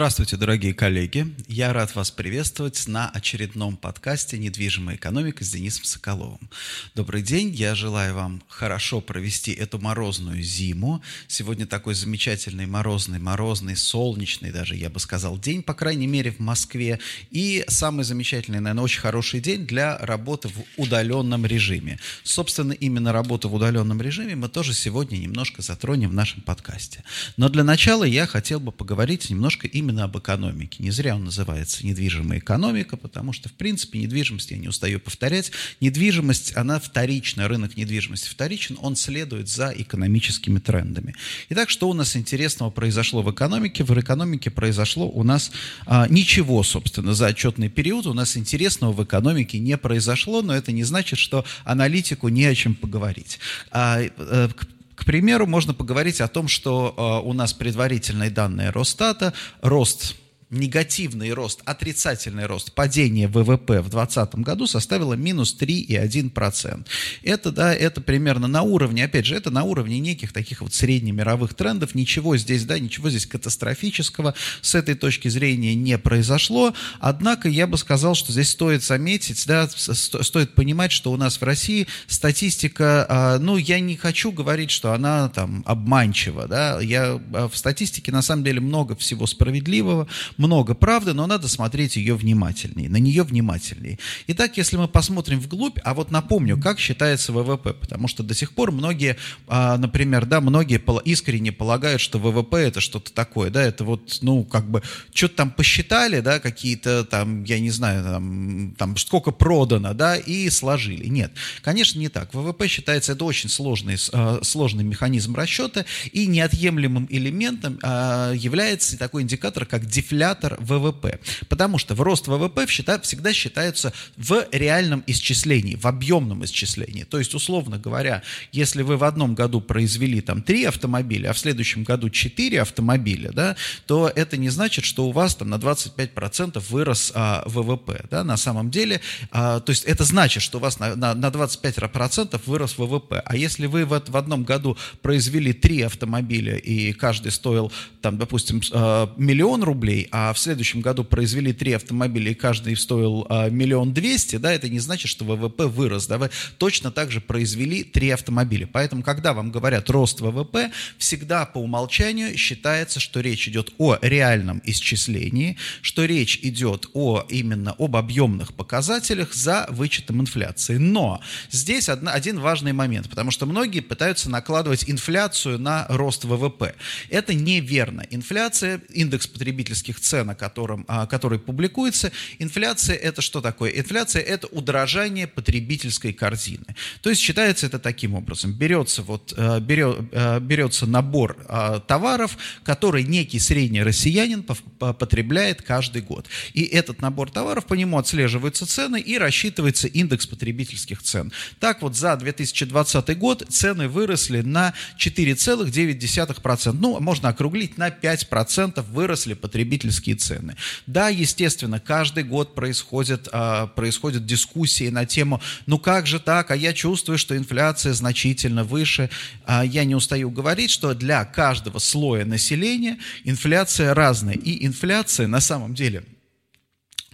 Здравствуйте, дорогие коллеги. Я рад вас приветствовать на очередном подкасте «Недвижимая экономика» с Денисом Соколовым. Добрый день. Я желаю вам хорошо провести эту морозную зиму. Сегодня такой замечательный морозный, морозный, солнечный даже, я бы сказал, день, по крайней мере, в Москве. И самый замечательный, наверное, очень хороший день для работы в удаленном режиме. Собственно, именно работу в удаленном режиме мы тоже сегодня немножко затронем в нашем подкасте. Но для начала я хотел бы поговорить немножко и именно об экономике. Не зря он называется недвижимая экономика, потому что, в принципе, недвижимость, я не устаю повторять, недвижимость, она вторична, рынок недвижимости вторичен, он следует за экономическими трендами. Итак, что у нас интересного произошло в экономике? В экономике произошло у нас а, ничего, собственно, за отчетный период. У нас интересного в экономике не произошло, но это не значит, что аналитику не о чем поговорить. А, а, к примеру, можно поговорить о том, что э, у нас предварительные данные Росстата, рост негативный рост, отрицательный рост, падение ВВП в 2020 году составило минус 3,1%. Это, да, это примерно на уровне, опять же, это на уровне неких таких вот среднемировых трендов. Ничего здесь, да, ничего здесь катастрофического с этой точки зрения не произошло. Однако я бы сказал, что здесь стоит заметить, да, стоит понимать, что у нас в России статистика, а, ну, я не хочу говорить, что она там обманчива, да, я а, в статистике на самом деле много всего справедливого, много правды, но надо смотреть ее внимательнее, на нее внимательнее. Итак, если мы посмотрим вглубь, а вот напомню, как считается ВВП, потому что до сих пор многие, а, например, да, многие искренне полагают, что ВВП это что-то такое, да, это вот, ну, как бы, что-то там посчитали, да, какие-то там, я не знаю, там, там сколько продано, да, и сложили. Нет, конечно, не так. ВВП считается, это очень сложный, а, сложный механизм расчета, и неотъемлемым элементом а, является такой индикатор, как дефляция индикатор ВВП. Потому что в рост ВВП всегда считается в реальном исчислении, в объемном исчислении. То есть, условно говоря, если вы в одном году произвели там 3 автомобиля, а в следующем году 4 автомобиля, да, то это не значит, что у вас там на 25% вырос а, ВВП. Да, на самом деле, а, то есть это значит, что у вас на, на, на 25% вырос ВВП. А если вы в, в одном году произвели 3 автомобиля, и каждый стоил, там, допустим, а, миллион рублей, а а в следующем году произвели три автомобиля, и каждый стоил а, миллион двести, да, это не значит, что ВВП вырос, да, вы точно так же произвели три автомобиля. Поэтому, когда вам говорят рост ВВП, всегда по умолчанию считается, что речь идет о реальном исчислении, что речь идет о именно об объемных показателях за вычетом инфляции. Но здесь одна, один важный момент, потому что многие пытаются накладывать инфляцию на рост ВВП. Это неверно. Инфляция, индекс потребительских цен цен, о котором, который публикуется. Инфляция – это что такое? Инфляция – это удорожание потребительской корзины. То есть считается это таким образом. Берется, вот, э, берет, э, берется набор э, товаров, который некий средний россиянин потребляет каждый год. И этот набор товаров, по нему отслеживаются цены и рассчитывается индекс потребительских цен. Так вот, за 2020 год цены выросли на 4,9%. Ну, можно округлить, на 5% выросли потребительские потребительские цены. Да, естественно, каждый год происходят, а, происходят дискуссии на тему, ну как же так, а я чувствую, что инфляция значительно выше. А я не устаю говорить, что для каждого слоя населения инфляция разная. И инфляция на самом деле –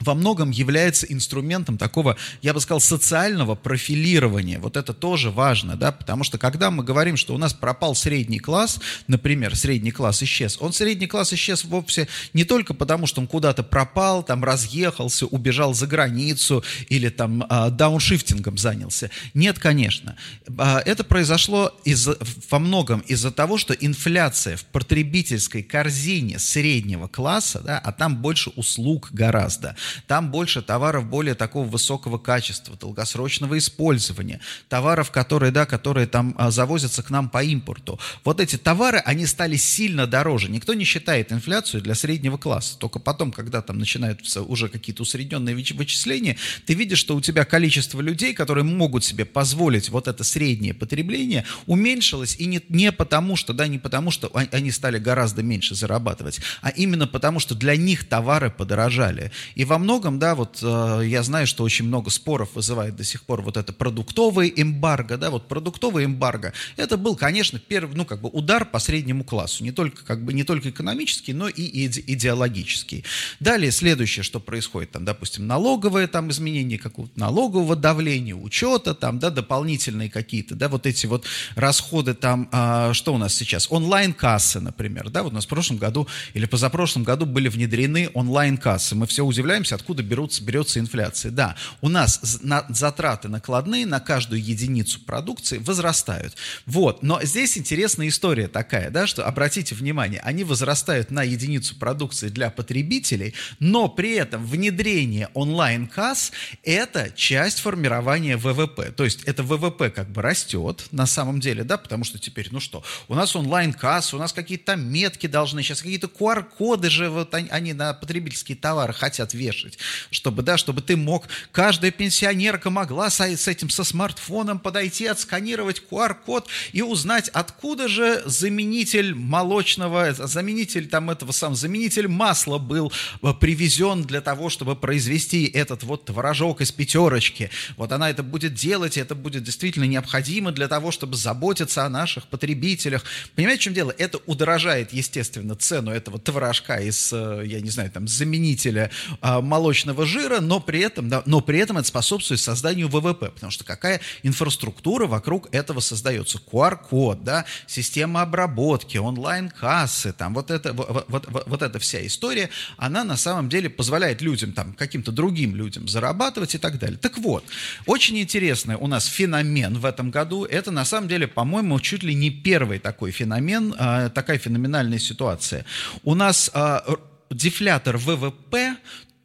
во многом является инструментом такого, я бы сказал, социального профилирования. Вот это тоже важно, да, потому что когда мы говорим, что у нас пропал средний класс, например, средний класс исчез, он средний класс исчез вовсе не только потому, что он куда-то пропал, там разъехался, убежал за границу или там а, дауншифтингом занялся. Нет, конечно. А, это произошло из, во многом из-за того, что инфляция в потребительской корзине среднего класса, да, а там больше услуг гораздо, там больше товаров более такого высокого качества, долгосрочного использования, товаров, которые, да, которые там а, завозятся к нам по импорту. Вот эти товары, они стали сильно дороже. Никто не считает инфляцию для среднего класса. Только потом, когда там начинаются уже какие-то усредненные вычисления, ты видишь, что у тебя количество людей, которые могут себе позволить вот это среднее потребление, уменьшилось, и не, не потому что, да, не потому что они стали гораздо меньше зарабатывать, а именно потому что для них товары подорожали. И во во многом, да, вот э, я знаю, что очень много споров вызывает до сих пор вот это продуктовый эмбарго, да, вот продуктовый эмбарго, это был, конечно, первый, ну, как бы удар по среднему классу, не только, как бы, не только экономический, но и иде идеологический. Далее, следующее, что происходит, там, допустим, налоговое там изменение какого-то налогового давления, учета, там, да, дополнительные какие-то, да, вот эти вот расходы там, э, что у нас сейчас, онлайн-кассы, например, да, вот у нас в прошлом году или позапрошлом году были внедрены онлайн-кассы, мы все удивляемся, откуда берутся, берется инфляция. Да, у нас на, затраты накладные на каждую единицу продукции возрастают. Вот, но здесь интересная история такая, да, что, обратите внимание, они возрастают на единицу продукции для потребителей, но при этом внедрение онлайн-касс – это часть формирования ВВП. То есть это ВВП как бы растет на самом деле, да, потому что теперь, ну что, у нас онлайн-касс, у нас какие-то метки должны, сейчас какие-то QR-коды же вот они, они на потребительские товары хотят вешать, чтобы, да, чтобы ты мог, каждая пенсионерка могла с, с этим, со смартфоном подойти, отсканировать QR-код и узнать, откуда же заменитель молочного, заменитель там этого сам, заменитель масла был э, привезен для того, чтобы произвести этот вот творожок из пятерочки. Вот она это будет делать, и это будет действительно необходимо для того, чтобы заботиться о наших потребителях. Понимаете, в чем дело? Это удорожает, естественно, цену этого творожка из, э, я не знаю, там, заменителя а, молочного жира, но при этом, да, но при этом это способствует созданию ВВП, потому что какая инфраструктура вокруг этого создается? QR-код, да, система обработки, онлайн-кассы, там, вот это, вот, вот, вот эта вся история, она на самом деле позволяет людям, там, каким-то другим людям зарабатывать и так далее. Так вот, очень интересный у нас феномен в этом году, это на самом деле, по-моему, чуть ли не первый такой феномен, а, такая феноменальная ситуация. У нас а, дефлятор ВВП,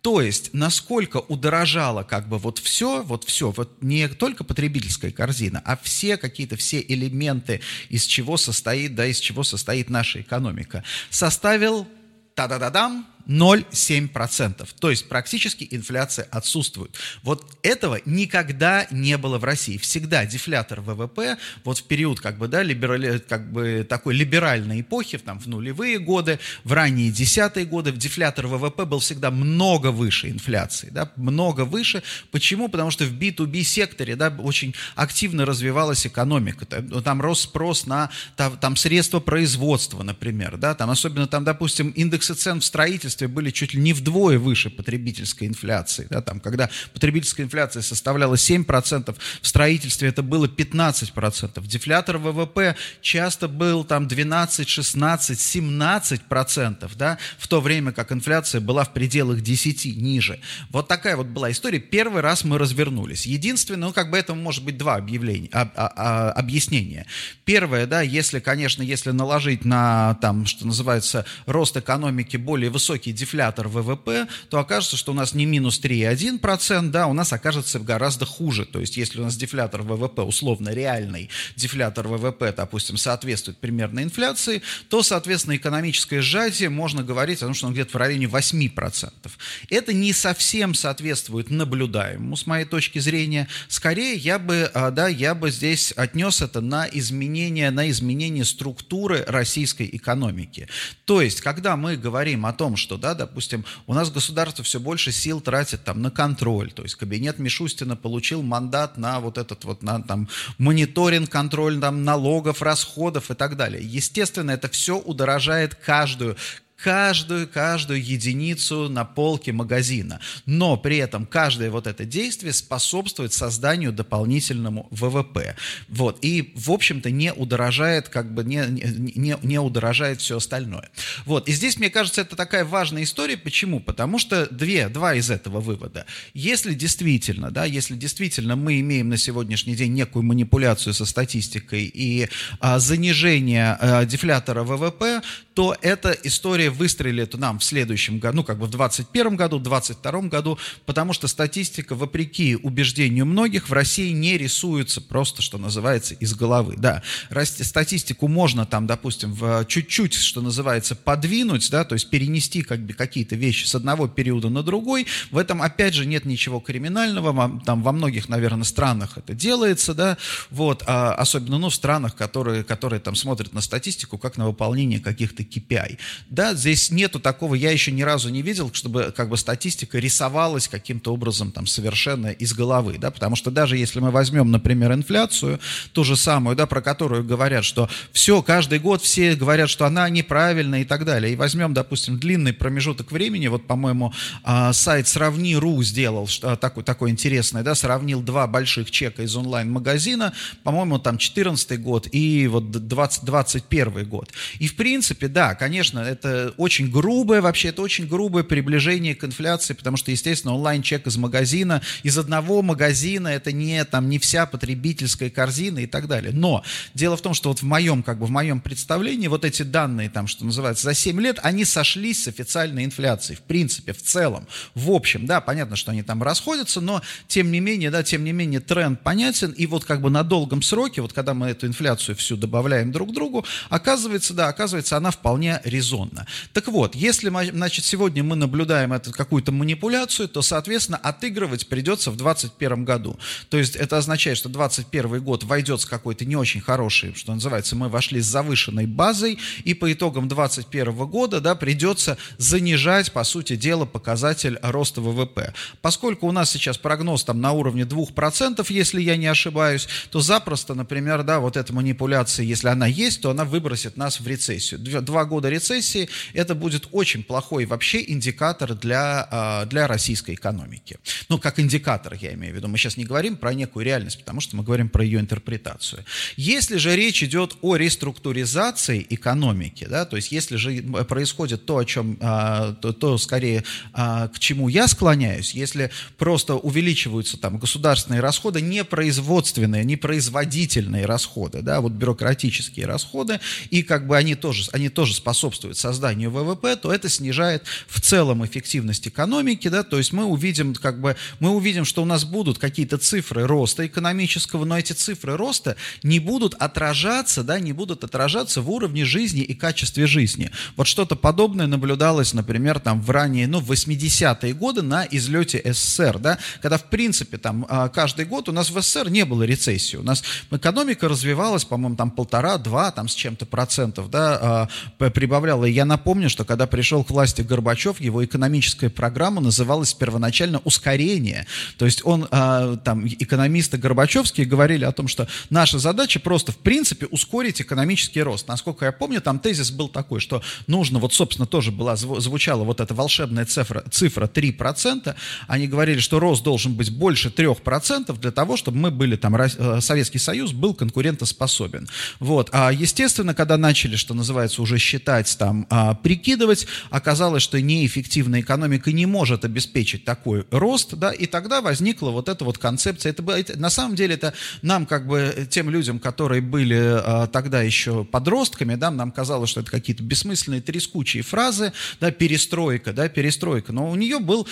то есть, насколько удорожало как бы вот все, вот все, вот не только потребительская корзина, а все какие-то, все элементы, из чего состоит, да, из чего состоит наша экономика, составил, та-да-да-дам, 0,7%. То есть практически инфляция отсутствует. Вот этого никогда не было в России. Всегда дефлятор ВВП, вот в период как бы, да, либерали, как бы такой либеральной эпохи, там, в нулевые годы, в ранние десятые годы, дефлятор ВВП был всегда много выше инфляции, да, много выше. Почему? Потому что в B2B секторе, да, очень активно развивалась экономика. Там рос спрос на там, там средства производства, например, да, там особенно там, допустим, индексы цен в строительстве строительстве были чуть ли не вдвое выше потребительской инфляции. Да, там, когда потребительская инфляция составляла 7%, в строительстве это было 15%. Дефлятор ВВП часто был там 12, 16, 17%, да, в то время как инфляция была в пределах 10, ниже. Вот такая вот была история. Первый раз мы развернулись. Единственное, ну, как бы этому может быть два объявления, об, а, а, объяснения. Первое, да, если, конечно, если наложить на, там, что называется, рост экономики более высокий, высокий дефлятор ВВП, то окажется, что у нас не минус 3,1%, да, у нас окажется гораздо хуже. То есть, если у нас дефлятор ВВП, условно реальный дефлятор ВВП, допустим, соответствует примерно инфляции, то, соответственно, экономическое сжатие можно говорить о том, что оно где-то в районе 8%. Это не совсем соответствует наблюдаемому, с моей точки зрения. Скорее, я бы, а, да, я бы здесь отнес это на изменение, на изменение структуры российской экономики. То есть, когда мы говорим о том, что, да, допустим, у нас государство все больше сил тратит там на контроль, то есть кабинет Мишустина получил мандат на вот этот вот, на там мониторинг, контроль там налогов, расходов и так далее. Естественно, это все удорожает каждую каждую, каждую единицу на полке магазина. Но при этом каждое вот это действие способствует созданию дополнительному ВВП. Вот. И, в общем-то, не удорожает, как бы не, не, не удорожает все остальное. Вот. И здесь, мне кажется, это такая важная история. Почему? Потому что две, два из этого вывода. Если действительно, да, если действительно мы имеем на сегодняшний день некую манипуляцию со статистикой и а, занижение а, дефлятора ВВП, то эта история выстрелит нам в следующем году, ну, как бы в 2021 году, в 2022 году, потому что статистика, вопреки убеждению многих, в России не рисуется просто, что называется, из головы. Да, статистику можно там, допустим, в чуть-чуть, что называется, подвинуть, да, то есть перенести как бы какие-то вещи с одного периода на другой. В этом, опять же, нет ничего криминального, там во многих, наверное, странах это делается, да, вот, а особенно, ну, в странах, которые, которые там смотрят на статистику как на выполнение каких-то KPI. Да, здесь нету такого, я еще ни разу не видел, чтобы как бы статистика рисовалась каким-то образом там совершенно из головы, да, потому что даже если мы возьмем, например, инфляцию, ту же самую, да, про которую говорят, что все, каждый год все говорят, что она неправильная и так далее, и возьмем, допустим, длинный промежуток времени, вот, по-моему, а, сайт Сравни.ру сделал что, такой, такой интересный, да, сравнил два больших чека из онлайн-магазина, по-моему, там 14 год и вот 2021 год. И, в принципе, да, конечно, это очень грубое, вообще, это очень грубое приближение к инфляции, потому что, естественно, онлайн-чек из магазина, из одного магазина, это не, там, не вся потребительская корзина и так далее. Но дело в том, что вот в моем, как бы, в моем представлении вот эти данные, там, что называется, за 7 лет, они сошлись с официальной инфляцией, в принципе, в целом, в общем, да, понятно, что они там расходятся, но, тем не менее, да, тем не менее, тренд понятен, и вот как бы на долгом сроке, вот когда мы эту инфляцию всю добавляем друг к другу, оказывается, да, оказывается, она вполне резонна. Так вот, если, значит, сегодня мы наблюдаем эту какую-то манипуляцию, то, соответственно, отыгрывать придется в 2021 году. То есть это означает, что 2021 год войдет с какой-то не очень хорошей, что называется, мы вошли с завышенной базой, и по итогам 2021 года, да, придется занижать, по сути дела, показатель роста ВВП. Поскольку у нас сейчас прогноз там на уровне 2%, если я не ошибаюсь, то запросто, например, да, вот эта манипуляция, если она есть, то она выбросит нас в рецессию. Два года рецессии это будет очень плохой вообще индикатор для, а, для российской экономики. Ну, как индикатор, я имею в виду. Мы сейчас не говорим про некую реальность, потому что мы говорим про ее интерпретацию. Если же речь идет о реструктуризации экономики, да, то есть если же происходит то, о чем, а, то, то скорее а, к чему я склоняюсь, если просто увеличиваются там государственные расходы, не производственные, не производительные расходы, да, вот бюрократические расходы, и как бы они тоже, они тоже способствуют созданию ВВП, то это снижает в целом эффективность экономики, да, то есть мы увидим, как бы, мы увидим, что у нас будут какие-то цифры роста экономического, но эти цифры роста не будут отражаться, да, не будут отражаться в уровне жизни и качестве жизни. Вот что-то подобное наблюдалось, например, там в ранее, ну, в 80-е годы на излете СССР, да, когда, в принципе, там а, каждый год у нас в СССР не было рецессии, у нас экономика развивалась, по-моему, там полтора-два, там с чем-то процентов, да, а, прибавляла. Я напомню, что когда пришел к власти Горбачев, его экономическая программа называлась первоначально «Ускорение». То есть он, а, там, экономисты Горбачевские говорили о том, что наша задача просто, в принципе, ускорить экономический рост. Насколько я помню, там тезис был такой, что нужно, вот, собственно, тоже была, звучала вот эта волшебная цифра, цифра 3%. Они говорили, что рост должен быть больше 3% для того, чтобы мы были, там, э, Советский Союз был конкурентоспособен. Вот. А, естественно, когда начали, что называется, уже считать, там, а, прикидывать, оказалось, что неэффективная экономика не может обеспечить такой рост, да, и тогда возникла вот эта вот концепция. Это, это, на самом деле это нам, как бы, тем людям, которые были а, тогда еще подростками, да, нам казалось, что это какие-то бессмысленные трескучие фразы, да, перестройка, да, перестройка, но у нее был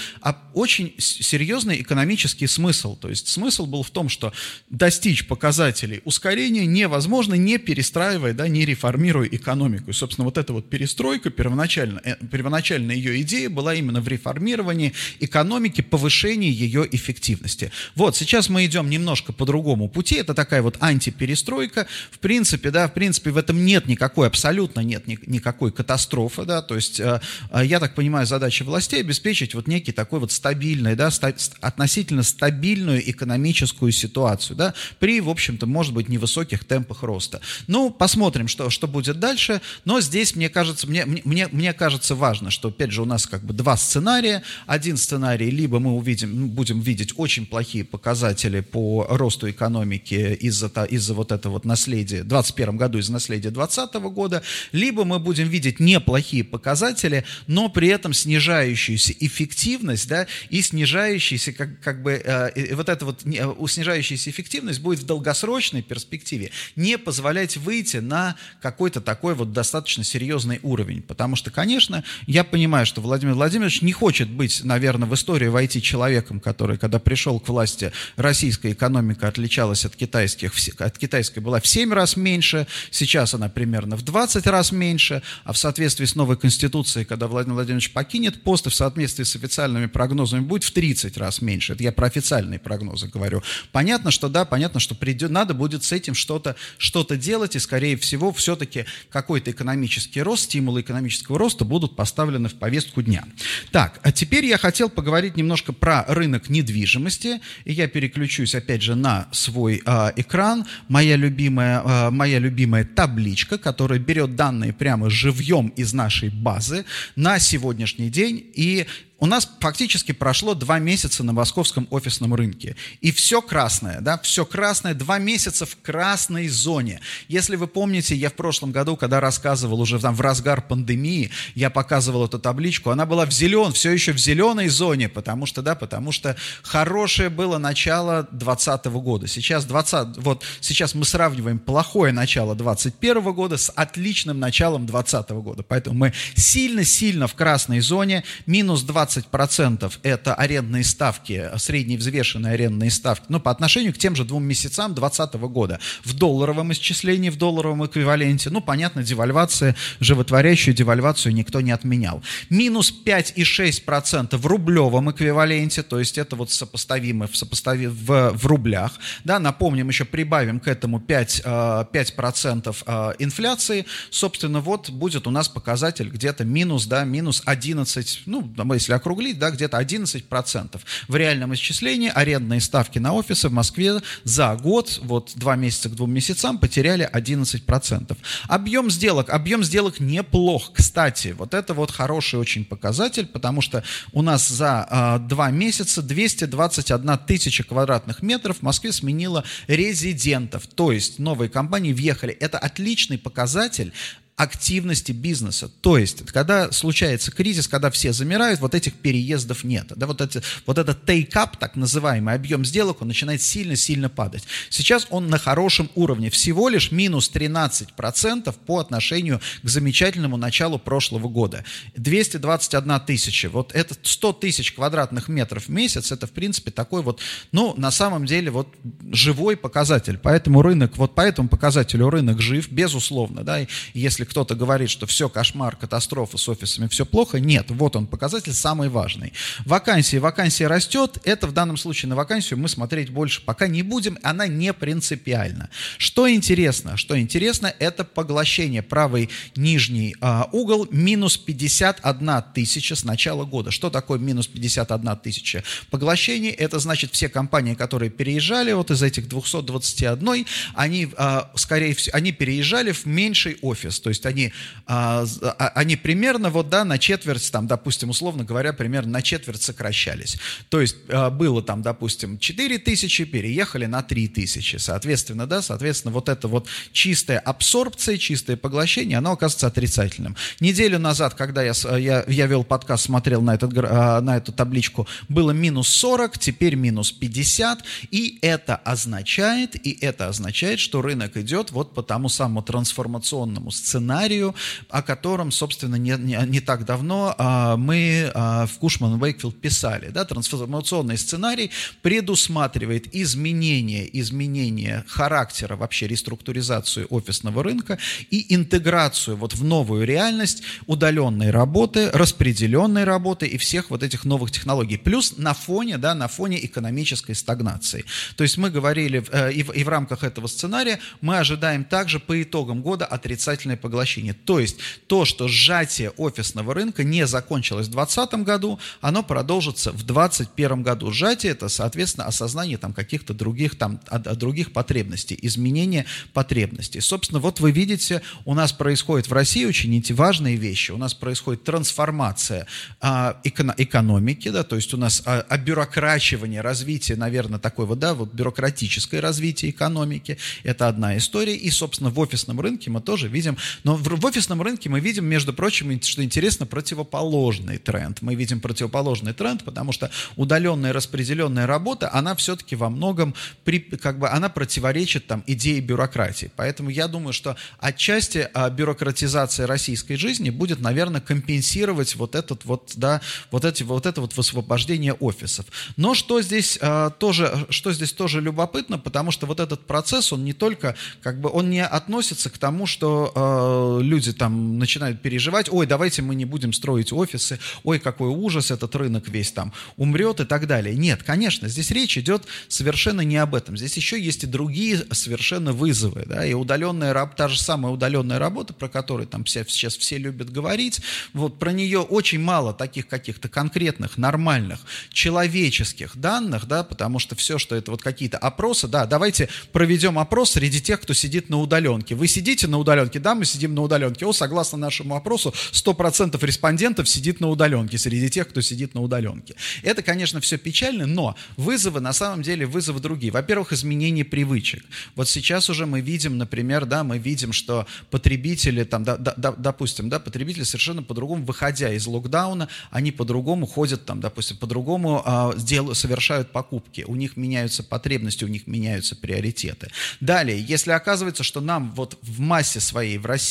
очень серьезный экономический смысл, то есть смысл был в том, что достичь показателей ускорения невозможно, не перестраивая, да, не реформируя экономику. И, собственно, вот эта вот перестройка, первоначально, э, первоначально ее идея была именно в реформировании экономики, повышении ее эффективности. Вот, сейчас мы идем немножко по другому пути, это такая вот антиперестройка, в принципе, да, в принципе, в этом нет никакой, абсолютно нет ни, никакой катастрофы, да, то есть, э, э, я так понимаю, задача властей обеспечить вот некий такой вот стабильный, да, ста, относительно стабильную экономическую ситуацию, да, при, в общем-то, может быть, невысоких темпах роста. Ну, посмотрим, что, что будет дальше, но здесь, мне кажется, мне, мне, мне кажется важно, что, опять же, у нас как бы два сценария. Один сценарий, либо мы увидим, будем видеть очень плохие показатели по росту экономики из-за из вот этого вот наследия, в 2021 году из-за наследия 2020 года, либо мы будем видеть неплохие показатели, но при этом снижающуюся эффективность, да, и снижающаяся, как, как бы, э, вот эта вот э, снижающаяся эффективность будет в долгосрочной перспективе не позволять выйти на какой-то такой вот достаточно серьезный уровень. Потому что, конечно, я понимаю, что Владимир Владимирович не хочет быть, наверное, в истории войти человеком, который, когда пришел к власти, российская экономика отличалась от китайских, от китайской была в 7 раз меньше, сейчас она примерно в 20 раз меньше, а в соответствии с новой конституцией, когда Владимир Владимирович покинет пост, и в соответствии с официальными прогнозами будет в 30 раз меньше. Это я про официальные прогнозы говорю. Понятно, что да, понятно, что придет, надо будет с этим что-то что делать, и, скорее всего, все-таки какой-то экономический рост, стимулы экономического экономического роста будут поставлены в повестку дня. Так, а теперь я хотел поговорить немножко про рынок недвижимости, и я переключусь опять же на свой э, экран. Моя любимая, э, моя любимая табличка, которая берет данные прямо живьем из нашей базы на сегодняшний день и у нас фактически прошло два месяца на московском офисном рынке. И все красное, да, все красное, два месяца в красной зоне. Если вы помните, я в прошлом году, когда рассказывал уже там в разгар пандемии, я показывал эту табличку, она была в зелен, все еще в зеленой зоне, потому что, да, потому что хорошее было начало 2020 года. Сейчас 20, вот сейчас мы сравниваем плохое начало 2021 года с отличным началом 2020 года. Поэтому мы сильно-сильно в красной зоне, минус 20 20% это арендные ставки, средние взвешенные арендные ставки, но по отношению к тем же двум месяцам 2020 года. В долларовом исчислении, в долларовом эквиваленте, ну, понятно, девальвация, животворящую девальвацию никто не отменял. Минус 5,6% в рублевом эквиваленте, то есть это вот сопоставимо в, сопостави, в, в рублях. Да, напомним, еще прибавим к этому 5, 5% э, э, инфляции, собственно, вот будет у нас показатель где-то минус, да, минус 11, ну, если округлить, да, где-то 11%. В реальном исчислении арендные ставки на офисы в Москве за год, вот два месяца к двум месяцам, потеряли 11%. Объем сделок, объем сделок неплох, кстати, вот это вот хороший очень показатель, потому что у нас за э, два месяца 221 тысяча квадратных метров в Москве сменила резидентов, то есть новые компании въехали. Это отличный показатель активности бизнеса. То есть, когда случается кризис, когда все замирают, вот этих переездов нет. Да, вот, эти, вот этот take-up, так называемый объем сделок, он начинает сильно-сильно падать. Сейчас он на хорошем уровне, всего лишь минус 13% по отношению к замечательному началу прошлого года. 221 тысяча, вот это 100 тысяч квадратных метров в месяц, это, в принципе, такой вот, ну, на самом деле, вот живой показатель. Поэтому рынок, вот по этому показателю рынок жив, безусловно, да, если кто-то говорит, что все, кошмар, катастрофа с офисами, все плохо. Нет, вот он показатель самый важный. Вакансии, вакансия растет. Это в данном случае на вакансию мы смотреть больше пока не будем. Она не принципиальна. Что интересно? Что интересно, это поглощение. Правый нижний а, угол минус 51 тысяча с начала года. Что такое минус 51 тысяча? Поглощение, это значит все компании, которые переезжали, вот из этих 221, они, а, скорее всего, они переезжали в меньший офис. То есть есть они, а, а, они примерно вот, да, на четверть, там, допустим, условно говоря, примерно на четверть сокращались. То есть а, было там, допустим, 4 тысячи, переехали на 3 тысячи. Соответственно, да, соответственно, вот это вот чистая абсорбция, чистое поглощение, оно оказывается отрицательным. Неделю назад, когда я, я, я вел подкаст, смотрел на, этот, на эту табличку, было минус 40, теперь минус 50, и это означает, и это означает, что рынок идет вот по тому самому трансформационному сценарию, сценарию, о котором, собственно, не, не, не так давно а, мы а, в Кушман Уэйкфилд писали. Да? Трансформационный сценарий предусматривает изменение, изменение характера, вообще реструктуризацию офисного рынка и интеграцию вот в новую реальность удаленной работы, распределенной работы и всех вот этих новых технологий. Плюс на фоне, да, на фоне экономической стагнации. То есть мы говорили, э, и в, и в рамках этого сценария мы ожидаем также по итогам года отрицательное поглощение поглощения. То есть то, что сжатие офисного рынка не закончилось в 2020 году, оно продолжится в 2021 году. Сжатие – это, соответственно, осознание там, каких-то других, там, других потребностей, изменение потребностей. Собственно, вот вы видите, у нас происходит в России очень важные вещи. У нас происходит трансформация а, эко- экономики, да, то есть у нас а, обюрокрачивание, развитие, наверное, такое вот, да, вот бюрократическое развитие экономики. Это одна история. И, собственно, в офисном рынке мы тоже видим но в, в офисном рынке мы видим, между прочим, что интересно, противоположный тренд. Мы видим противоположный тренд, потому что удаленная распределенная работа, она все-таки во многом, при, как бы, она противоречит там идее бюрократии. Поэтому я думаю, что отчасти а, бюрократизация российской жизни будет, наверное, компенсировать вот этот вот, да, вот эти, вот это вот высвобождение офисов. Но что здесь а, тоже, что здесь тоже любопытно, потому что вот этот процесс, он не только, как бы, он не относится к тому, что а, э, люди там начинают переживать, ой, давайте мы не будем строить офисы, ой, какой ужас, этот рынок весь там умрет и так далее. Нет, конечно, здесь речь идет совершенно не об этом. Здесь еще есть и другие совершенно вызовы, да, и удаленная работа, та же самая удаленная работа, про которую там все, сейчас все любят говорить, вот про нее очень мало таких каких-то конкретных, нормальных, человеческих данных, да, потому что все, что это вот какие-то опросы, да, давайте проведем опрос среди тех, кто сидит на удаленке. Вы сидите на удаленке? Да, мы сидим на удаленке. О, согласно нашему опросу, 100% респондентов сидит на удаленке среди тех, кто сидит на удаленке. Это, конечно, все печально, но вызовы на самом деле вызовы другие. Во-первых, изменение привычек. Вот сейчас уже мы видим, например, да, мы видим, что потребители, там, да, да, допустим, да, потребители совершенно по-другому, выходя из локдауна, они по-другому ходят, там, допустим, по-другому делают, совершают покупки. У них меняются потребности, у них меняются приоритеты. Далее, если оказывается, что нам вот в массе своей в России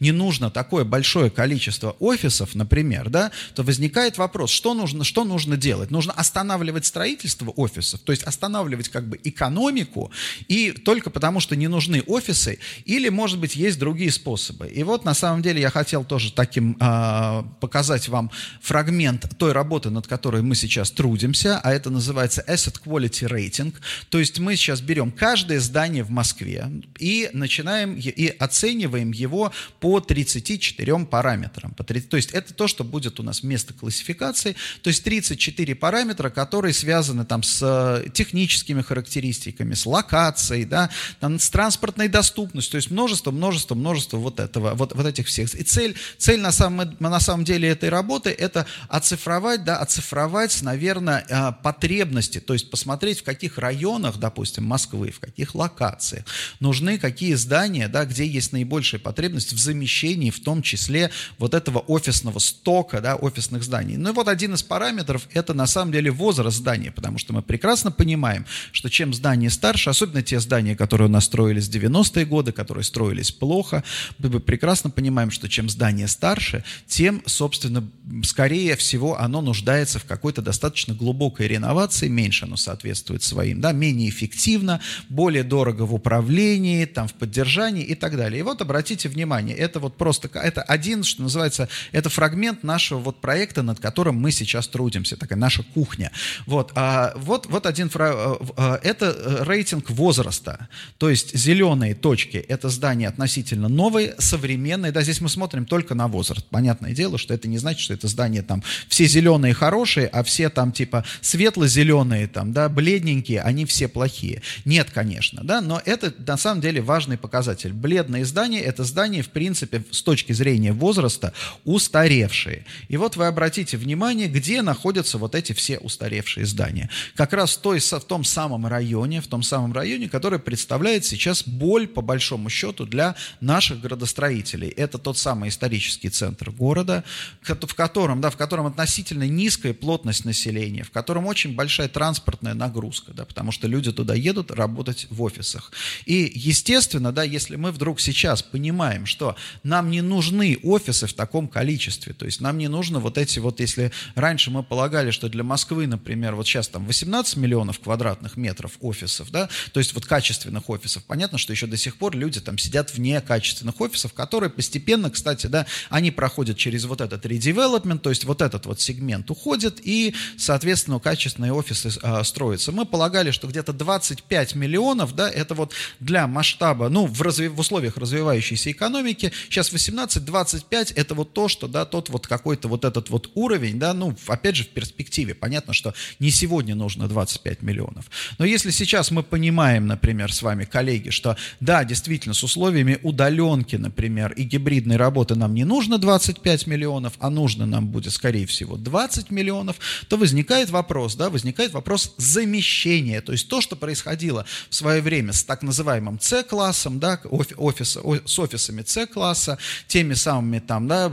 не нужно такое большое количество офисов, например, да, то возникает вопрос, что нужно, что нужно делать? Нужно останавливать строительство офисов, то есть останавливать как бы экономику, и только потому, что не нужны офисы, или, может быть, есть другие способы. И вот, на самом деле, я хотел тоже таким э, показать вам фрагмент той работы, над которой мы сейчас трудимся, а это называется Asset Quality Rating, то есть мы сейчас берем каждое здание в Москве и начинаем и оцениваем его по 34 параметрам. То есть это то, что будет у нас вместо классификации. То есть 34 параметра, которые связаны там с э, техническими характеристиками, с локацией, да, там, с транспортной доступностью. То есть множество, множество, множество вот этого, вот, вот этих всех. И цель, цель на, самом, на самом деле этой работы это оцифровать, да, оцифровать, наверное, э, потребности. То есть посмотреть, в каких районах, допустим, Москвы, в каких локациях нужны какие здания, да, где есть наибольшая потребность в замещении, в том числе вот этого офисного стока, да, офисных зданий. Ну и вот один из параметров – это на самом деле возраст здания, потому что мы прекрасно понимаем, что чем здание старше, особенно те здания, которые у нас строились в 90-е годы, которые строились плохо, мы прекрасно понимаем, что чем здание старше, тем, собственно, скорее всего, оно нуждается в какой-то достаточно глубокой реновации, меньше оно соответствует своим, да, менее эффективно, более дорого в управлении, там, в поддержании и так далее. И вот обратите внимание, это вот просто, это один, что называется, это фрагмент нашего вот проекта, над которым мы сейчас трудимся, такая наша кухня. Вот, а, вот, вот один, фра... А, это э, рейтинг возраста, то есть зеленые точки, это здания относительно новые, современные, да, здесь мы смотрим только на возраст. Понятное дело, что это не значит, что это здание там все зеленые хорошие, а все там типа светло-зеленые, там, да, бледненькие, они все плохие. Нет, конечно, да, но это на самом деле важный показатель. Бледные здания – это здания, в принципе, с точки зрения возраста, устаревшие. И вот вы обратите внимание, где находятся вот эти все устаревшие здания. Как раз в, той, в том самом районе, в том самом районе, который представляет сейчас боль, по большому счету, для наших градостроителей. Это тот самый исторический центр города, в котором, да, в котором относительно низкая плотность населения, в котором очень большая транспортная нагрузка, да, потому что люди туда едут работать в офисах. И, естественно, да, если мы вдруг сейчас понимаем, что нам не нужны офисы в таком количестве, то есть нам не нужно вот эти вот, если раньше мы полагали, что для Москвы, например, вот сейчас там 18 миллионов квадратных метров офисов, да, то есть вот качественных офисов, понятно, что еще до сих пор люди там сидят вне качественных офисов, которые постепенно, кстати, да, они проходят через вот этот редевелопмент, то есть вот этот вот сегмент уходит, и, соответственно, качественные офисы а, строятся. Мы полагали, что где-то 25 миллионов, да, это вот для масштаба, ну, в, разви, в условиях развивающейся экономики, сейчас 18-25 это вот то, что, да, тот вот какой-то вот этот вот уровень, да, ну, опять же, в перспективе, понятно, что не сегодня нужно 25 миллионов. Но если сейчас мы понимаем, например, с вами, коллеги, что, да, действительно, с условиями удаленки, например, и гибридной работы нам не нужно 25 миллионов, а нужно нам будет, скорее всего, 20 миллионов, то возникает вопрос, да, возникает вопрос замещения, то есть то, что происходило в свое время с так называемым С-классом, да, офис, с офисами С-класса, теми самыми там, да,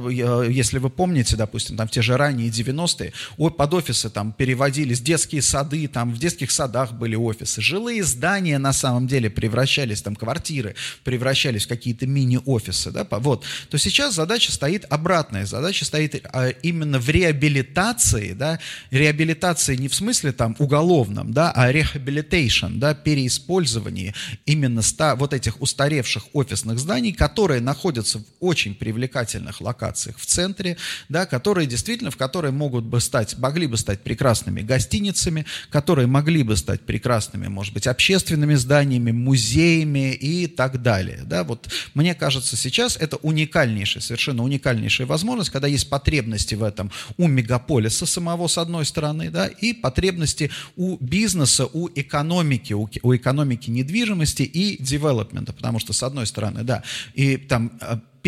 если вы помните, допустим, там те же ранние 90-е, под офисы там переводились детские сады, там в детских садах были офисы, жилые здания на самом деле превращались, там квартиры превращались в какие-то мини-офисы, да, вот, то сейчас задача стоит обратная, задача стоит а, именно в реабилитации, да, реабилитации не в смысле там уголовном, да, а rehabilitation, да, переиспользовании именно ста, вот этих устаревших офисных зданий, которые которые находятся в очень привлекательных локациях в центре, да, которые действительно, в которые могут бы стать, могли бы стать прекрасными гостиницами, которые могли бы стать прекрасными, может быть, общественными зданиями, музеями и так далее. Да, вот мне кажется, сейчас это уникальнейшая, совершенно уникальнейшая возможность, когда есть потребности в этом у мегаполиса самого, с одной стороны, да, и потребности у бизнеса, у экономики, у, у экономики недвижимости и девелопмента, потому что, с одной стороны, да, и je tam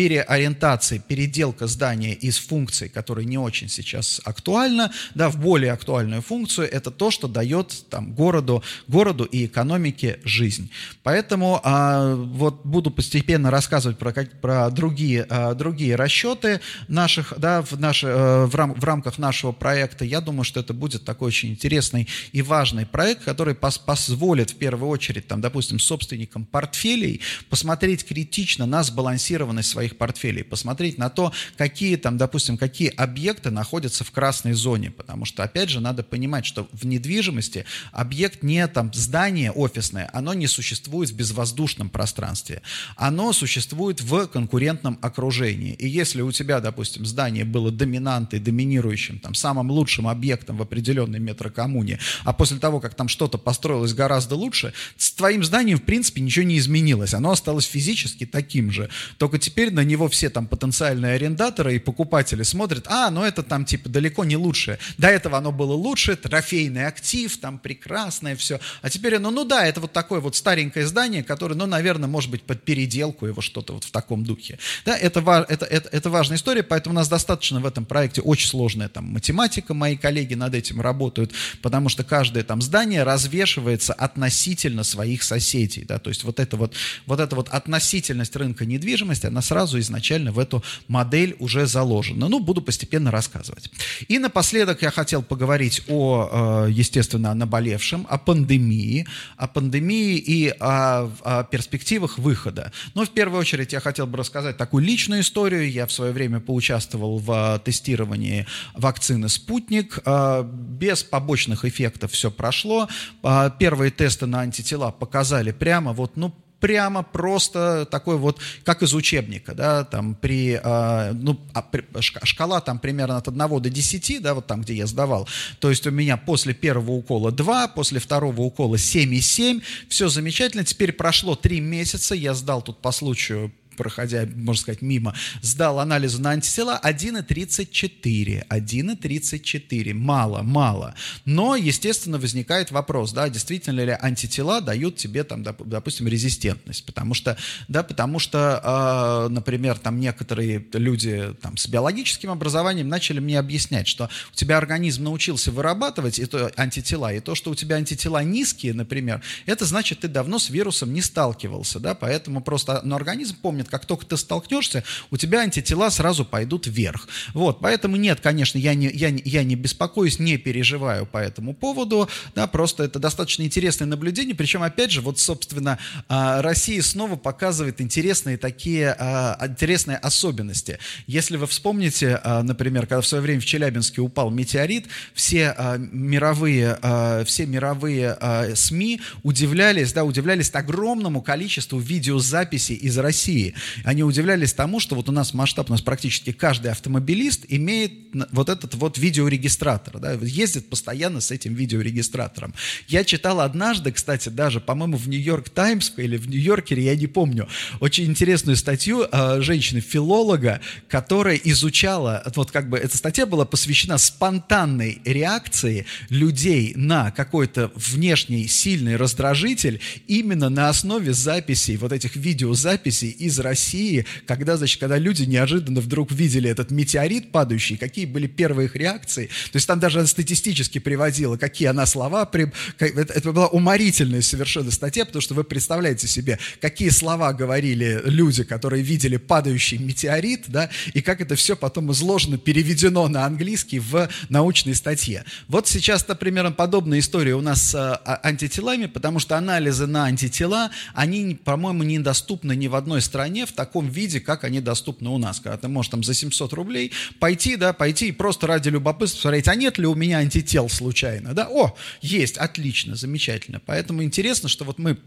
переориентация, переделка здания из функций, которые не очень сейчас актуальна, да, в более актуальную функцию, это то, что дает там, городу, городу и экономике жизнь. Поэтому а, вот буду постепенно рассказывать про, про другие, а, другие расчеты наших, да, в, наши, а, в, рам, в рамках нашего проекта. Я думаю, что это будет такой очень интересный и важный проект, который пос, позволит в первую очередь, там, допустим, собственникам портфелей посмотреть критично на сбалансированность своих своих портфелей, посмотреть на то, какие там, допустим, какие объекты находятся в красной зоне, потому что, опять же, надо понимать, что в недвижимости объект не там здание офисное, оно не существует в безвоздушном пространстве, оно существует в конкурентном окружении. И если у тебя, допустим, здание было доминантой, доминирующим, там, самым лучшим объектом в определенной метрокоммуне, а после того, как там что-то построилось гораздо лучше, с твоим зданием, в принципе, ничего не изменилось, оно осталось физически таким же, только теперь на него все там потенциальные арендаторы и покупатели смотрят, а, ну это там типа далеко не лучшее. До этого оно было лучше, трофейный актив, там прекрасное все. А теперь оно, ну да, это вот такое вот старенькое здание, которое, ну, наверное, может быть под переделку его что-то вот в таком духе. Да, это, это, это, это важная история, поэтому у нас достаточно в этом проекте очень сложная там математика, мои коллеги над этим работают, потому что каждое там здание развешивается относительно своих соседей, да, то есть вот это вот, вот эта вот относительность рынка недвижимости, она сразу сразу изначально в эту модель уже заложено. Ну, буду постепенно рассказывать. И напоследок я хотел поговорить о, э, естественно, о наболевшем, о пандемии, о пандемии и о, о перспективах выхода. Но в первую очередь я хотел бы рассказать такую личную историю. Я в свое время поучаствовал в тестировании вакцины «Спутник». Э, без побочных эффектов все прошло. Э, первые тесты на антитела показали прямо вот, ну, прямо просто такой вот, как из учебника, да, там при, э, ну, а, шкала там примерно от 1 до 10, да, вот там, где я сдавал, то есть у меня после первого укола 2, после второго укола 7,7, все замечательно, теперь прошло 3 месяца, я сдал тут по случаю проходя, можно сказать, мимо, сдал анализы на антитела 1,34. 1,34. Мало, мало. Но, естественно, возникает вопрос, да, действительно ли антитела дают тебе, там, допустим, резистентность. Потому что, да, потому что, э, например, там некоторые люди там, с биологическим образованием начали мне объяснять, что у тебя организм научился вырабатывать это антитела, и то, что у тебя антитела низкие, например, это значит, ты давно с вирусом не сталкивался, да, поэтому просто, но организм помнит, как только ты столкнешься, у тебя антитела сразу пойдут вверх. Вот, поэтому нет, конечно, я не, я, я не беспокоюсь, не переживаю по этому поводу, да, просто это достаточно интересное наблюдение, причем, опять же, вот, собственно, а, Россия снова показывает интересные такие, а, интересные особенности. Если вы вспомните, а, например, когда в свое время в Челябинске упал метеорит, все мировые, все мировые СМИ удивлялись, да, удивлялись огромному количеству видеозаписей из России. Они удивлялись тому, что вот у нас масштаб, у нас практически каждый автомобилист имеет вот этот вот видеорегистратор, да, ездит постоянно с этим видеорегистратором. Я читал однажды, кстати, даже, по-моему, в Нью-Йорк Таймс или в Нью-Йоркере, я не помню, очень интересную статью э, женщины-филолога, которая изучала, вот как бы эта статья была посвящена спонтанной реакции людей на какой-то внешний сильный раздражитель именно на основе записей, вот этих видеозаписей из России, когда, значит, когда люди неожиданно вдруг видели этот метеорит падающий, какие были первые их реакции. То есть там даже статистически приводила, какие она слова. При... Это, это была уморительная совершенно статья, потому что вы представляете себе, какие слова говорили люди, которые видели падающий метеорит, да, и как это все потом изложено, переведено на английский в научной статье. Вот сейчас, например, подобная история у нас с а, антителами, потому что анализы на антитела, они, по-моему, недоступны ни в одной стране, стране в таком виде, как они доступны у нас. Когда ты можешь там за 700 рублей пойти, да, пойти и просто ради любопытства посмотреть, а нет ли у меня антител случайно, да? О, есть, отлично, замечательно. Поэтому интересно, что вот мы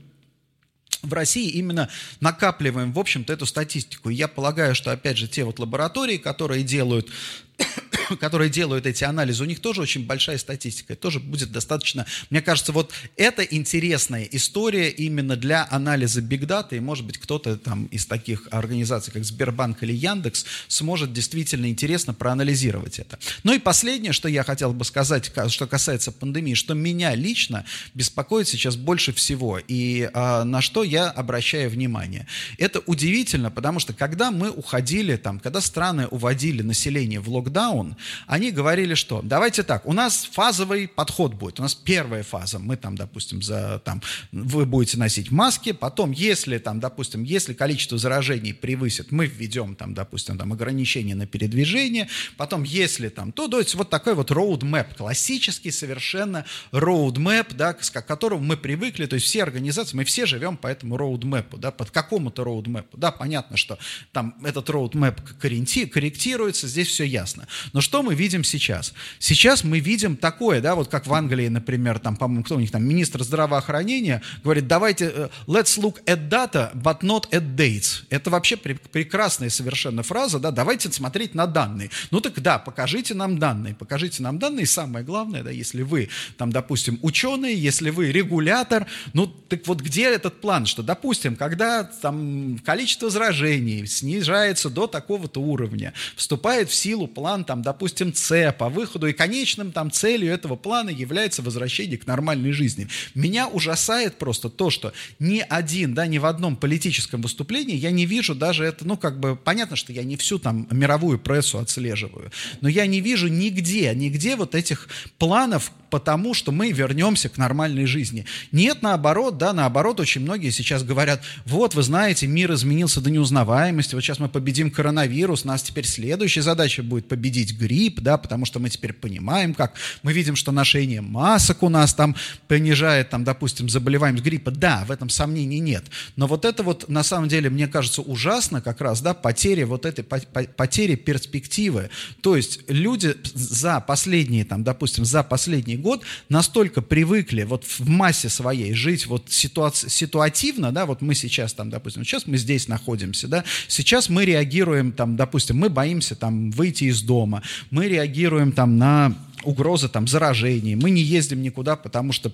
в России именно накапливаем, в общем-то, эту статистику. Я полагаю, что, опять же, те вот лаборатории, которые делают которые делают эти анализы, у них тоже очень большая статистика. Тоже будет достаточно... Мне кажется, вот это интересная история именно для анализа Data, и, может быть, кто-то там из таких организаций, как Сбербанк или Яндекс, сможет действительно интересно проанализировать это. Ну и последнее, что я хотел бы сказать, что касается пандемии, что меня лично беспокоит сейчас больше всего, и а, на что я обращаю внимание. Это удивительно, потому что когда мы уходили, там, когда страны уводили население в локдаун, они говорили, что давайте так, у нас фазовый подход будет. У нас первая фаза, мы там, допустим, за, там, вы будете носить маски, потом, если там, допустим, если количество заражений превысит, мы введем там, допустим, там ограничения на передвижение, потом, если там, то, то есть вот такой вот roadmap, классический совершенно roadmap, да, к которому мы привыкли, то есть все организации, мы все живем по этому roadmap, да, под какому-то roadmap, да, понятно, что там этот roadmap корректируется, здесь все ясно. Но что мы видим сейчас? Сейчас мы видим такое, да, вот как в Англии, например, там, по-моему, кто у них там, министр здравоохранения говорит, давайте, uh, let's look at data, but not at dates. Это вообще пр- прекрасная совершенно фраза, да, давайте смотреть на данные. Ну так да, покажите нам данные, покажите нам данные, самое главное, да, если вы, там, допустим, ученый, если вы регулятор, ну так вот где этот план, что, допустим, когда там количество заражений снижается до такого-то уровня, вступает в силу план там, допустим, С по выходу, и конечным там целью этого плана является возвращение к нормальной жизни. Меня ужасает просто то, что ни один, да, ни в одном политическом выступлении я не вижу даже это, ну, как бы, понятно, что я не всю там мировую прессу отслеживаю, но я не вижу нигде, нигде вот этих планов потому, что мы вернемся к нормальной жизни. Нет, наоборот, да, наоборот, очень многие сейчас говорят, вот, вы знаете, мир изменился до неузнаваемости, вот сейчас мы победим коронавирус, нас теперь следующая задача будет победить грипп, да, потому что мы теперь понимаем, как мы видим, что ношение масок у нас там понижает, там, допустим, заболеваемость гриппа. Да, в этом сомнений нет. Но вот это вот, на самом деле, мне кажется, ужасно как раз, да, потеря вот этой, потери перспективы. То есть люди за последние, там, допустим, за последние год настолько привыкли вот в массе своей жить вот ситуаци- ситуативно, да, вот мы сейчас там, допустим, сейчас мы здесь находимся, да, сейчас мы реагируем там, допустим, мы боимся там выйти из дома, мы реагируем там на угрозы там заражений, мы не ездим никуда, потому что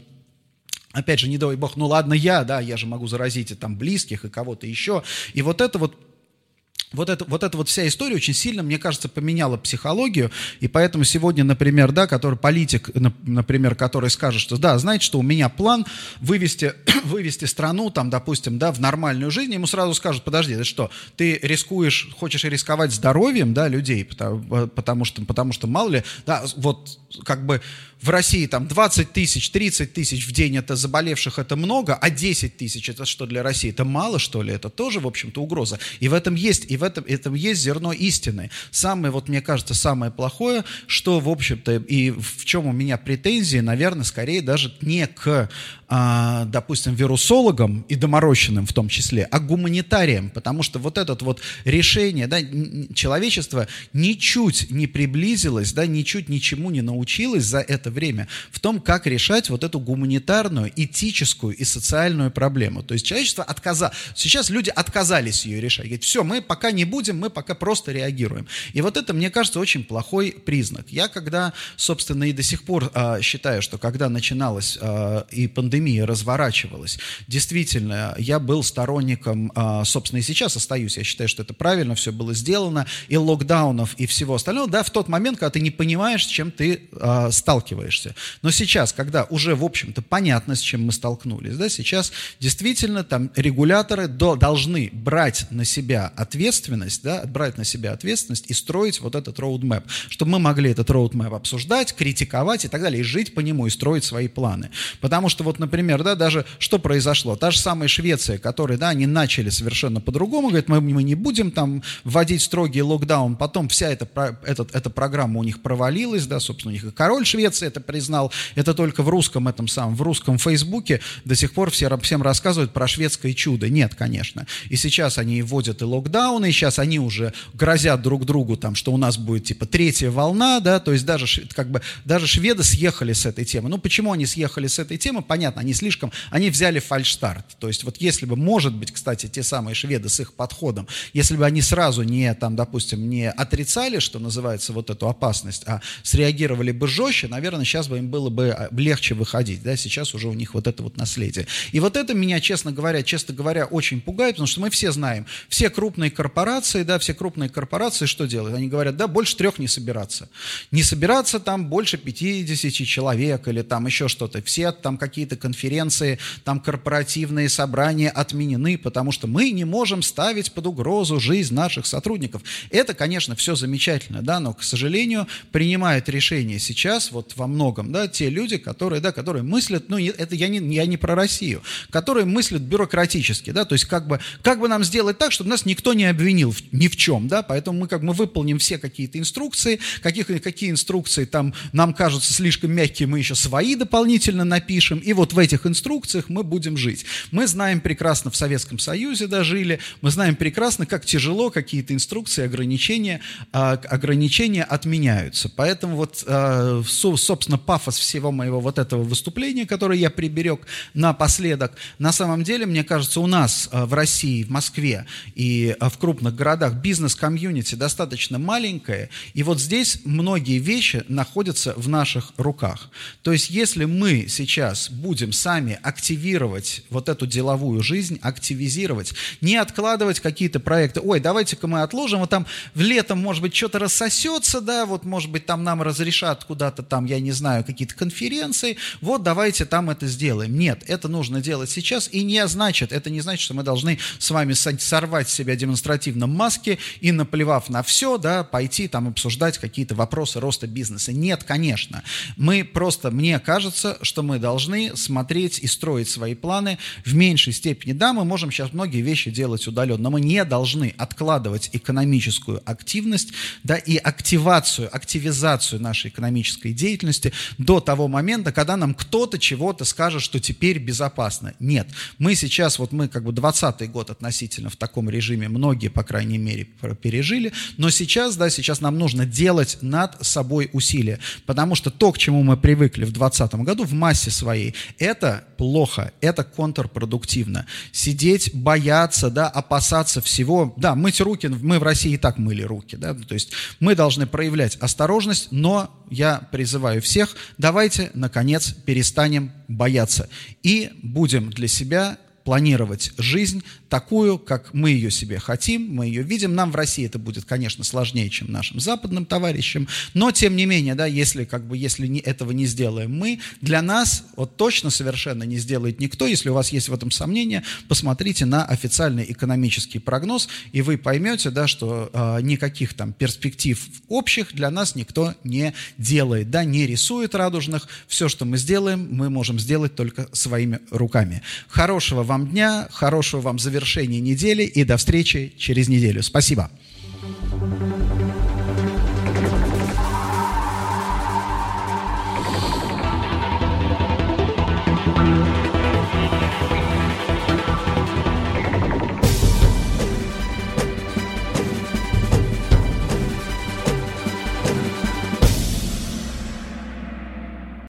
Опять же, не дай бог, ну ладно я, да, я же могу заразить и там близких и кого-то еще. И вот это вот вот, это, вот эта вот вся история очень сильно, мне кажется, поменяла психологию, и поэтому сегодня, например, да, который политик, например, который скажет, что да, знаете, что у меня план вывести, вывести страну, там, допустим, да, в нормальную жизнь, ему сразу скажут, подожди, это что, ты рискуешь, хочешь рисковать здоровьем, да, людей, потому, потому что, потому что, мало ли, да, вот, как бы, в России там 20 тысяч, 30 тысяч в день это заболевших, это много, а 10 тысяч это что для России? Это мало, что ли? Это тоже, в общем-то, угроза. И в этом есть, и в этом, этом есть зерно истины. Самое, вот мне кажется, самое плохое, что, в общем-то, и в чем у меня претензии, наверное, скорее даже не к допустим, вирусологам и доморощенным в том числе, а гуманитариям, потому что вот это вот решение, да, человечество ничуть не приблизилось, да, ничуть ничему не научилось за это время в том, как решать вот эту гуманитарную, этическую и социальную проблему. То есть человечество отказалось, сейчас люди отказались ее решать, говорят, все, мы пока не будем, мы пока просто реагируем. И вот это, мне кажется, очень плохой признак. Я когда, собственно, и до сих пор а, считаю, что когда начиналась а, и пандемия, пандемия разворачивалась. Действительно, я был сторонником, а, собственно, и сейчас остаюсь, я считаю, что это правильно, все было сделано, и локдаунов, и всего остального, да, в тот момент, когда ты не понимаешь, с чем ты а, сталкиваешься. Но сейчас, когда уже, в общем-то, понятно, с чем мы столкнулись, да, сейчас действительно там регуляторы до, должны брать на себя ответственность, да, брать на себя ответственность и строить вот этот роудмэп, чтобы мы могли этот роудмэп обсуждать, критиковать и так далее, и жить по нему, и строить свои планы. Потому что вот, например, например, да, даже что произошло? Та же самая Швеция, которые, да, они начали совершенно по-другому, говорят, мы, мы не будем там вводить строгий локдаун, потом вся эта, этот, эта программа у них провалилась, да, собственно, у них и король Швеции это признал, это только в русском этом самом, в русском Фейсбуке до сих пор все, всем рассказывают про шведское чудо. Нет, конечно. И сейчас они вводят и локдауны, и сейчас они уже грозят друг другу там, что у нас будет типа третья волна, да, то есть даже, как бы, даже шведы съехали с этой темы. Ну, почему они съехали с этой темы? Понятно, они слишком, они взяли фальшстарт. То есть вот если бы, может быть, кстати, те самые шведы с их подходом, если бы они сразу не, там, допустим, не отрицали, что называется, вот эту опасность, а среагировали бы жестче, наверное, сейчас бы им было бы а, легче выходить, да, сейчас уже у них вот это вот наследие. И вот это меня, честно говоря, честно говоря, очень пугает, потому что мы все знаем, все крупные корпорации, да, все крупные корпорации что делают? Они говорят, да, больше трех не собираться. Не собираться там больше 50 человек или там еще что-то. Все там какие-то конференции, там корпоративные собрания отменены, потому что мы не можем ставить под угрозу жизнь наших сотрудников. Это, конечно, все замечательно, да, но, к сожалению, принимают решения сейчас вот во многом, да, те люди, которые, да, которые мыслят, ну, это я не, я не про Россию, которые мыслят бюрократически, да, то есть как бы, как бы нам сделать так, чтобы нас никто не обвинил ни в чем, да, поэтому мы как мы выполним все какие-то инструкции, каких, какие инструкции там нам кажутся слишком мягкие, мы еще свои дополнительно напишем, и вот в этих инструкциях мы будем жить. Мы знаем прекрасно в Советском Союзе дожили, мы знаем прекрасно, как тяжело какие-то инструкции, ограничения, а, ограничения отменяются. Поэтому вот, а, собственно, пафос всего моего вот этого выступления, которое я приберег напоследок, на самом деле, мне кажется, у нас а, в России, в Москве и в крупных городах бизнес-комьюнити достаточно маленькое, и вот здесь многие вещи находятся в наших руках. То есть, если мы сейчас будем сами активировать вот эту деловую жизнь, активизировать, не откладывать какие-то проекты, ой, давайте-ка мы отложим, вот там в летом, может быть, что-то рассосется, да, вот, может быть, там нам разрешат куда-то там, я не знаю, какие-то конференции, вот давайте там это сделаем. Нет, это нужно делать сейчас, и не значит, это не значит, что мы должны с вами сорвать с себя демонстративно маски и, наплевав на все, да, пойти там обсуждать какие-то вопросы роста бизнеса. Нет, конечно. Мы просто, мне кажется, что мы должны смотреть и строить свои планы в меньшей степени. Да, мы можем сейчас многие вещи делать удаленно, но мы не должны откладывать экономическую активность, да, и активацию, активизацию нашей экономической деятельности до того момента, когда нам кто-то чего-то скажет, что теперь безопасно. Нет. Мы сейчас, вот мы как бы 20 год относительно в таком режиме, многие, по крайней мере, пережили, но сейчас, да, сейчас нам нужно делать над собой усилия, потому что то, к чему мы привыкли в 2020 году в массе своей, это плохо, это контрпродуктивно. Сидеть, бояться, да, опасаться всего, да, мыть руки, мы в России и так мыли руки, да, то есть мы должны проявлять осторожность, но я призываю всех, давайте, наконец, перестанем бояться и будем для себя планировать жизнь такую, как мы ее себе хотим, мы ее видим. Нам в России это будет, конечно, сложнее, чем нашим западным товарищам, но тем не менее, да, если, как бы, если не, этого не сделаем мы, для нас вот точно совершенно не сделает никто. Если у вас есть в этом сомнения, посмотрите на официальный экономический прогноз, и вы поймете, да, что э, никаких там перспектив общих для нас никто не делает, да, не рисует радужных. Все, что мы сделаем, мы можем сделать только своими руками. Хорошего вам дня, хорошего вам завершения завершении недели и до встречи через неделю. Спасибо. thank